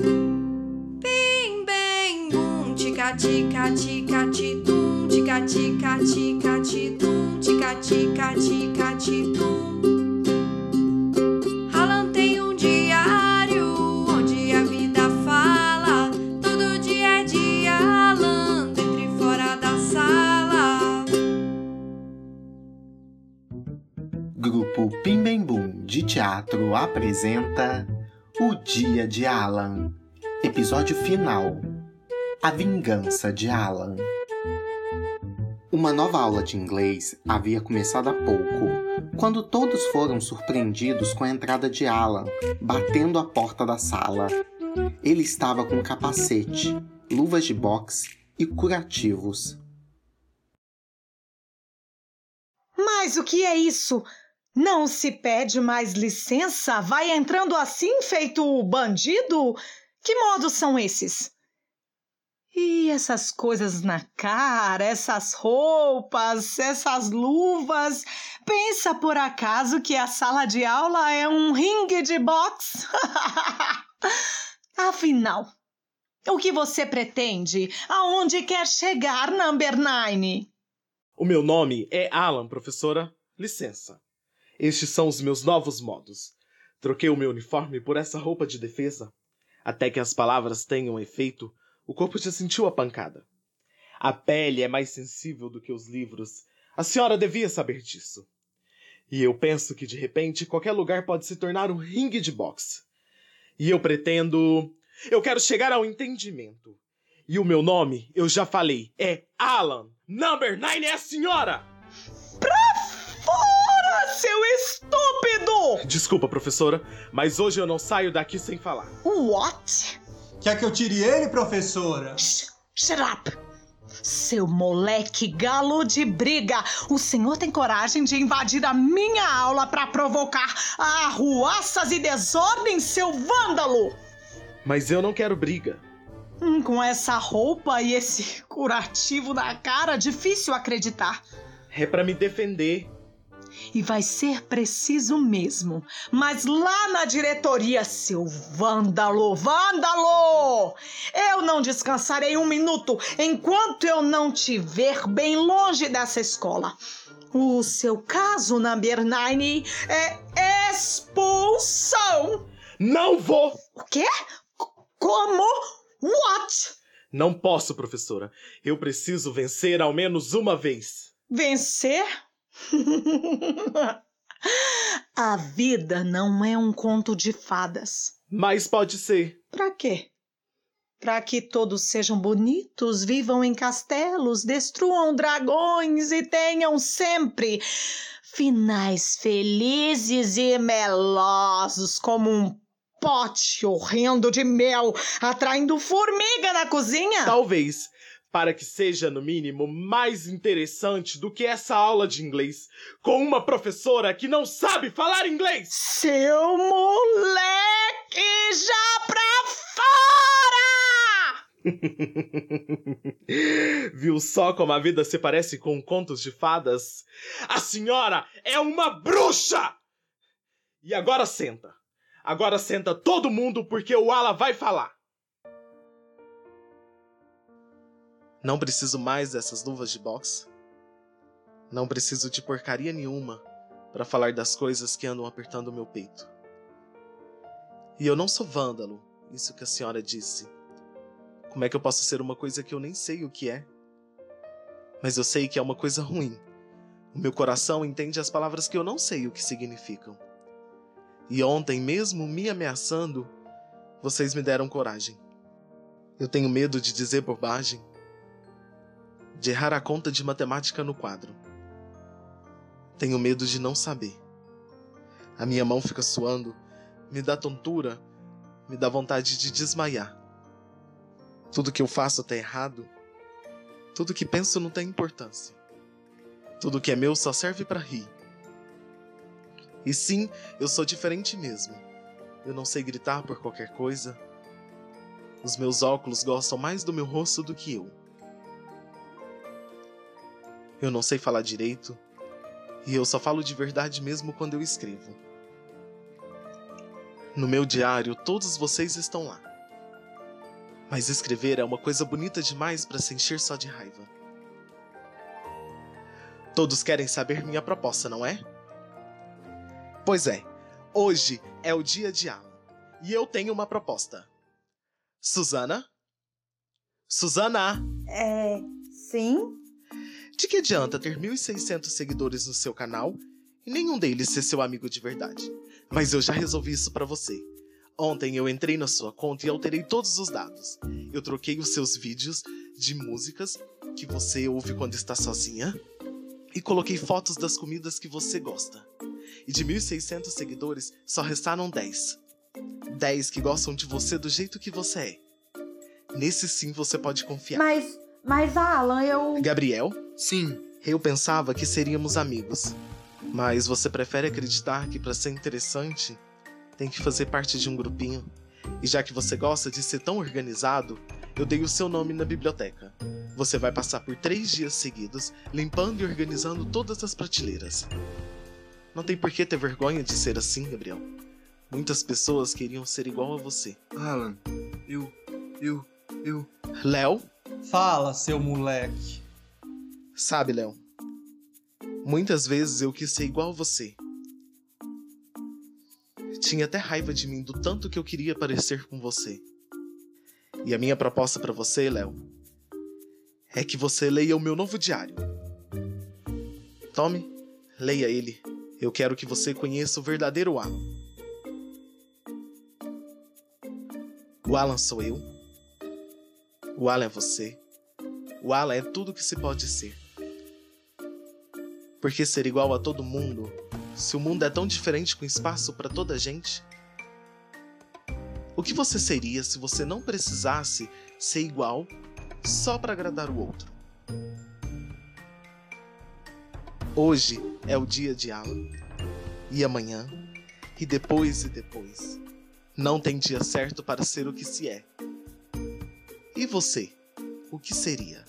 Bim, bem, bum, tica, tica, tica, titum, tica, tica, tica, titum, tica, tica, tica, titum. Grupo Pim Bem Bum de Teatro apresenta O Dia de Alan. Episódio final: A Vingança de Alan. Uma nova aula de inglês havia começado há pouco, quando todos foram surpreendidos com a entrada de Alan, batendo a porta da sala. Ele estava com capacete, luvas de boxe e curativos. Mas o que é isso? Não se pede mais licença? Vai entrando assim, feito bandido? Que modos são esses? E essas coisas na cara, essas roupas, essas luvas. Pensa por acaso que a sala de aula é um ringue de boxe? Afinal, o que você pretende? Aonde quer chegar, Number Nine? O meu nome é Alan, professora. Licença. Estes são os meus novos modos. Troquei o meu uniforme por essa roupa de defesa. Até que as palavras tenham efeito, o corpo já sentiu a pancada. A pele é mais sensível do que os livros. A senhora devia saber disso. E eu penso que de repente qualquer lugar pode se tornar um ringue de boxe. E eu pretendo. Eu quero chegar ao entendimento. E o meu nome, eu já falei, é Alan. Number 9 é a senhora! Seu estúpido! Desculpa, professora, mas hoje eu não saio daqui sem falar. What? Quer que eu tire ele, professora? Shh, shut up! Seu moleque galo de briga! O senhor tem coragem de invadir a minha aula para provocar arruaças e desordem, seu vândalo! Mas eu não quero briga. Hum, com essa roupa e esse curativo na cara, difícil acreditar. É pra me defender. E vai ser preciso mesmo. Mas lá na diretoria, seu vândalo, vândalo! Eu não descansarei um minuto enquanto eu não te ver bem longe dessa escola. O seu caso, Number Nine, é expulsão. Não vou! O quê? Como? What? Não posso, professora. Eu preciso vencer ao menos uma vez. Vencer? A vida não é um conto de fadas. Mas pode ser. Pra quê? Pra que todos sejam bonitos, vivam em castelos, destruam dragões e tenham sempre finais felizes e melosos como um pote horrendo de mel atraindo formiga na cozinha? Talvez. Para que seja, no mínimo, mais interessante do que essa aula de inglês com uma professora que não sabe falar inglês! Seu moleque já pra fora! Viu só como a vida se parece com contos de fadas? A senhora é uma bruxa! E agora senta. Agora senta todo mundo porque o Ala vai falar. Não preciso mais dessas luvas de boxe. Não preciso de porcaria nenhuma para falar das coisas que andam apertando o meu peito. E eu não sou vândalo, isso que a senhora disse. Como é que eu posso ser uma coisa que eu nem sei o que é? Mas eu sei que é uma coisa ruim. O meu coração entende as palavras que eu não sei o que significam. E ontem, mesmo me ameaçando, vocês me deram coragem. Eu tenho medo de dizer bobagem, de errar a conta de matemática no quadro. Tenho medo de não saber. A minha mão fica suando, me dá tontura, me dá vontade de desmaiar. Tudo que eu faço tá errado. Tudo que penso não tem importância. Tudo que é meu só serve para rir. E sim, eu sou diferente mesmo. Eu não sei gritar por qualquer coisa. Os meus óculos gostam mais do meu rosto do que eu. Eu não sei falar direito. E eu só falo de verdade mesmo quando eu escrevo. No meu diário, todos vocês estão lá. Mas escrever é uma coisa bonita demais para se encher só de raiva. Todos querem saber minha proposta, não é? Pois é, hoje é o dia de Alan e eu tenho uma proposta. Suzana? Suzana! É. Sim? De que adianta ter 1.600 seguidores no seu canal e nenhum deles ser seu amigo de verdade? Mas eu já resolvi isso para você. Ontem eu entrei na sua conta e alterei todos os dados. Eu troquei os seus vídeos de músicas que você ouve quando está sozinha e coloquei fotos das comidas que você gosta. E de 1.600 seguidores, só restaram 10. 10 que gostam de você do jeito que você é. Nesse sim você pode confiar. Mas. Mas, Alan, eu. Gabriel, Sim, eu pensava que seríamos amigos. Mas você prefere acreditar que para ser interessante tem que fazer parte de um grupinho. E já que você gosta de ser tão organizado, eu dei o seu nome na biblioteca. Você vai passar por três dias seguidos limpando e organizando todas as prateleiras. Não tem por que ter vergonha de ser assim, Gabriel. Muitas pessoas queriam ser igual a você. Alan, eu. eu. eu. Léo, Fala, seu moleque. Sabe, Léo? Muitas vezes eu quis ser igual a você. Tinha até raiva de mim do tanto que eu queria parecer com você. E a minha proposta pra você, Léo, é que você leia o meu novo diário. Tome, leia ele. Eu quero que você conheça o verdadeiro Alan. O Alan sou eu. O Alan é você. O Alan é tudo que se pode ser. Por que ser igual a todo mundo se o mundo é tão diferente com espaço para toda a gente? O que você seria se você não precisasse ser igual só para agradar o outro? Hoje é o dia de Alan. E amanhã, e depois e depois. Não tem dia certo para ser o que se é. E você, o que seria?